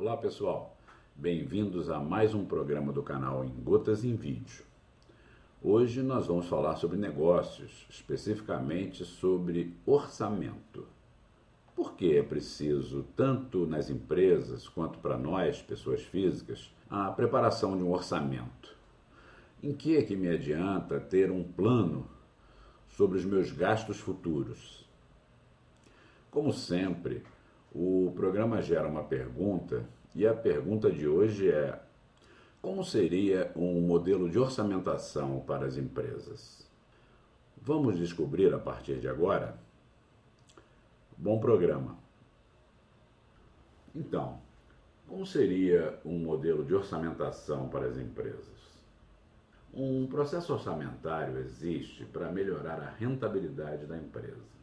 Olá pessoal, bem-vindos a mais um programa do canal Em Gotas em Vídeo. Hoje nós vamos falar sobre negócios, especificamente sobre orçamento. Por que é preciso, tanto nas empresas quanto para nós, pessoas físicas, a preparação de um orçamento? Em que é que me adianta ter um plano sobre os meus gastos futuros? Como sempre, o programa gera uma pergunta e a pergunta de hoje é: como seria um modelo de orçamentação para as empresas? Vamos descobrir a partir de agora? Bom programa. Então, como seria um modelo de orçamentação para as empresas? Um processo orçamentário existe para melhorar a rentabilidade da empresa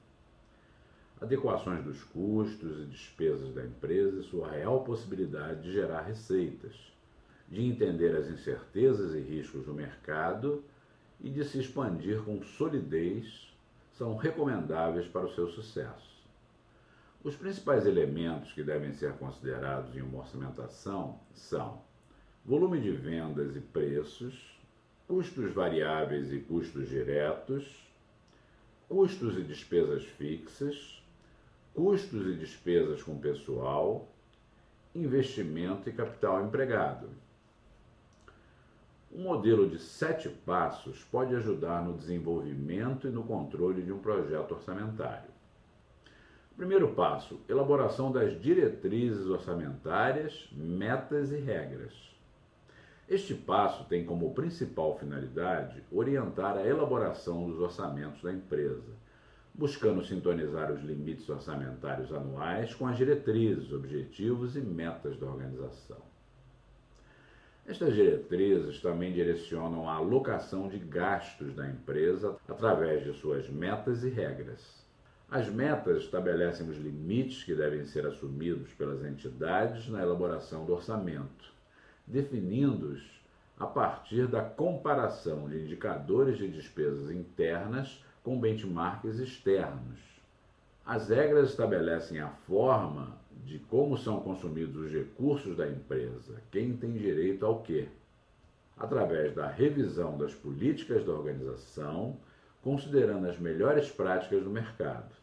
adequações dos custos e despesas da empresa e sua real possibilidade de gerar receitas, de entender as incertezas e riscos do mercado e de se expandir com solidez são recomendáveis para o seu sucesso. Os principais elementos que devem ser considerados em uma orçamentação são volume de vendas e preços, custos variáveis e custos diretos, custos e despesas fixas, custos e despesas com pessoal, investimento e capital empregado. Um modelo de sete passos pode ajudar no desenvolvimento e no controle de um projeto orçamentário. Primeiro passo: elaboração das diretrizes orçamentárias, metas e regras. Este passo tem como principal finalidade orientar a elaboração dos orçamentos da empresa buscando sintonizar os limites orçamentários anuais com as diretrizes, objetivos e metas da organização. Estas diretrizes também direcionam a alocação de gastos da empresa através de suas metas e regras. As metas estabelecem os limites que devem ser assumidos pelas entidades na elaboração do orçamento, definindo-os a partir da comparação de indicadores de despesas internas com benchmarks externos. As regras estabelecem a forma de como são consumidos os recursos da empresa, quem tem direito ao quê, através da revisão das políticas da organização, considerando as melhores práticas do mercado.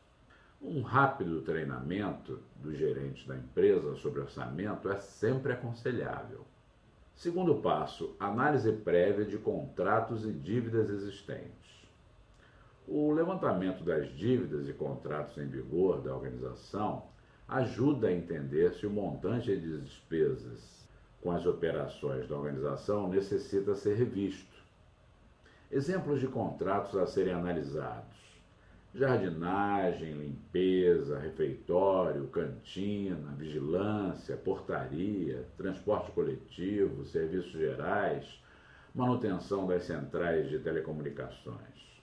Um rápido treinamento dos gerentes da empresa sobre orçamento é sempre aconselhável. Segundo passo, análise prévia de contratos e dívidas existentes. O levantamento das dívidas e contratos em vigor da organização ajuda a entender se o montante de despesas com as operações da organização necessita ser revisto. Exemplos de contratos a serem analisados: jardinagem, limpeza, refeitório, cantina, vigilância, portaria, transporte coletivo, serviços gerais, manutenção das centrais de telecomunicações.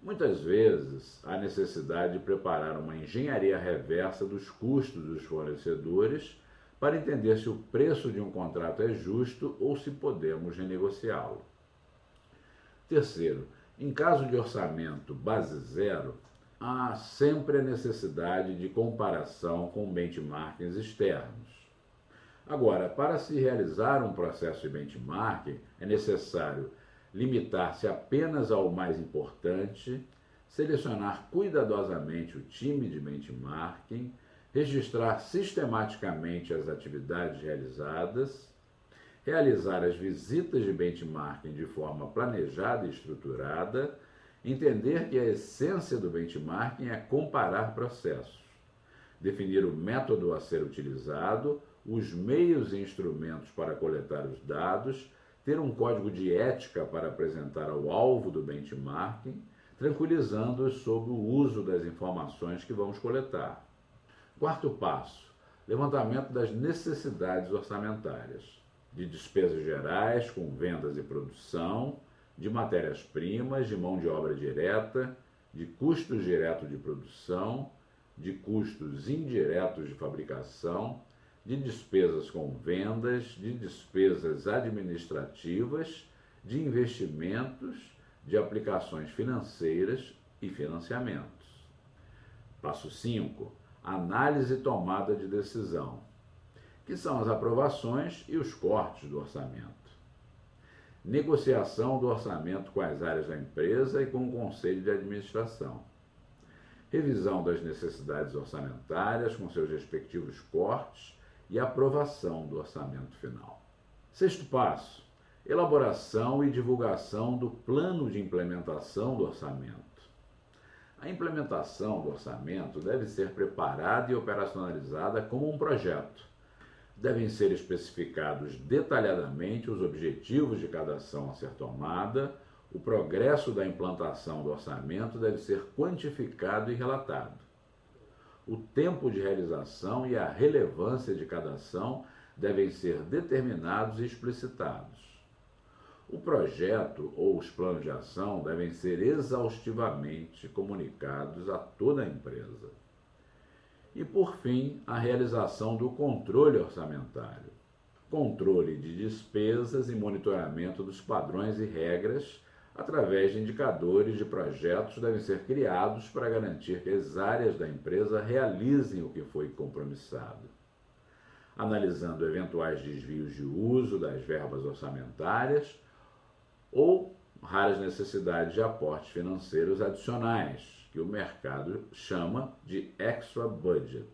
Muitas vezes há necessidade de preparar uma engenharia reversa dos custos dos fornecedores para entender se o preço de um contrato é justo ou se podemos renegociá-lo. Terceiro, em caso de orçamento base zero, há sempre a necessidade de comparação com benchmarkings externos. Agora, para se realizar um processo de benchmarking, é necessário limitar-se apenas ao mais importante, selecionar cuidadosamente o time de benchmarking, registrar sistematicamente as atividades realizadas, realizar as visitas de benchmarking de forma planejada e estruturada, entender que a essência do benchmarking é comparar processos, definir o método a ser utilizado, os meios e instrumentos para coletar os dados ter um código de ética para apresentar ao alvo do benchmarking, tranquilizando-os sobre o uso das informações que vamos coletar. Quarto passo: levantamento das necessidades orçamentárias, de despesas gerais com vendas e produção, de matérias-primas, de mão de obra direta, de custos diretos de produção, de custos indiretos de fabricação, de despesas com vendas, de despesas administrativas, de investimentos, de aplicações financeiras e financiamentos. Passo 5. Análise e tomada de decisão. que são as aprovações e os cortes do orçamento. Negociação do orçamento com as áreas da empresa e com o conselho de administração. Revisão das necessidades orçamentárias com seus respectivos cortes e aprovação do orçamento final. Sexto passo: elaboração e divulgação do plano de implementação do orçamento. A implementação do orçamento deve ser preparada e operacionalizada como um projeto. Devem ser especificados detalhadamente os objetivos de cada ação a ser tomada, o progresso da implantação do orçamento deve ser quantificado e relatado. O tempo de realização e a relevância de cada ação devem ser determinados e explicitados. O projeto ou os planos de ação devem ser exaustivamente comunicados a toda a empresa. E, por fim, a realização do controle orçamentário. Controle de despesas e monitoramento dos padrões e regras através de indicadores de projetos devem ser criados para garantir que as áreas da empresa realizem o que foi compromissado. Analisando eventuais desvios de uso das verbas orçamentárias, ou raras necessidades de aportes financeiros adicionais, que o mercado chama de extra budget.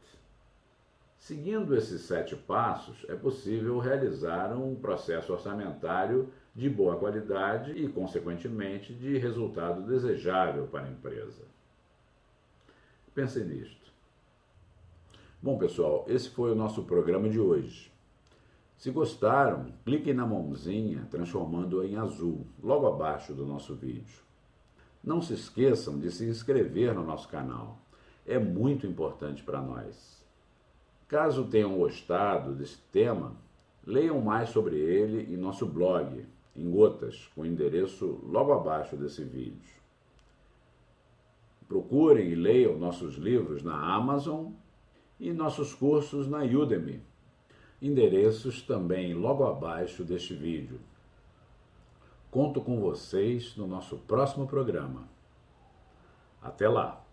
Seguindo esses sete passos, é possível realizar um processo orçamentário de boa qualidade e, consequentemente, de resultado desejável para a empresa. Pensem nisto. Bom, pessoal, esse foi o nosso programa de hoje. Se gostaram, cliquem na mãozinha transformando-a em azul, logo abaixo do nosso vídeo. Não se esqueçam de se inscrever no nosso canal. É muito importante para nós. Caso tenham gostado desse tema, leiam mais sobre ele em nosso blog, em gotas, com o endereço logo abaixo desse vídeo. Procurem e leiam nossos livros na Amazon e nossos cursos na Udemy endereços também logo abaixo deste vídeo. Conto com vocês no nosso próximo programa. Até lá!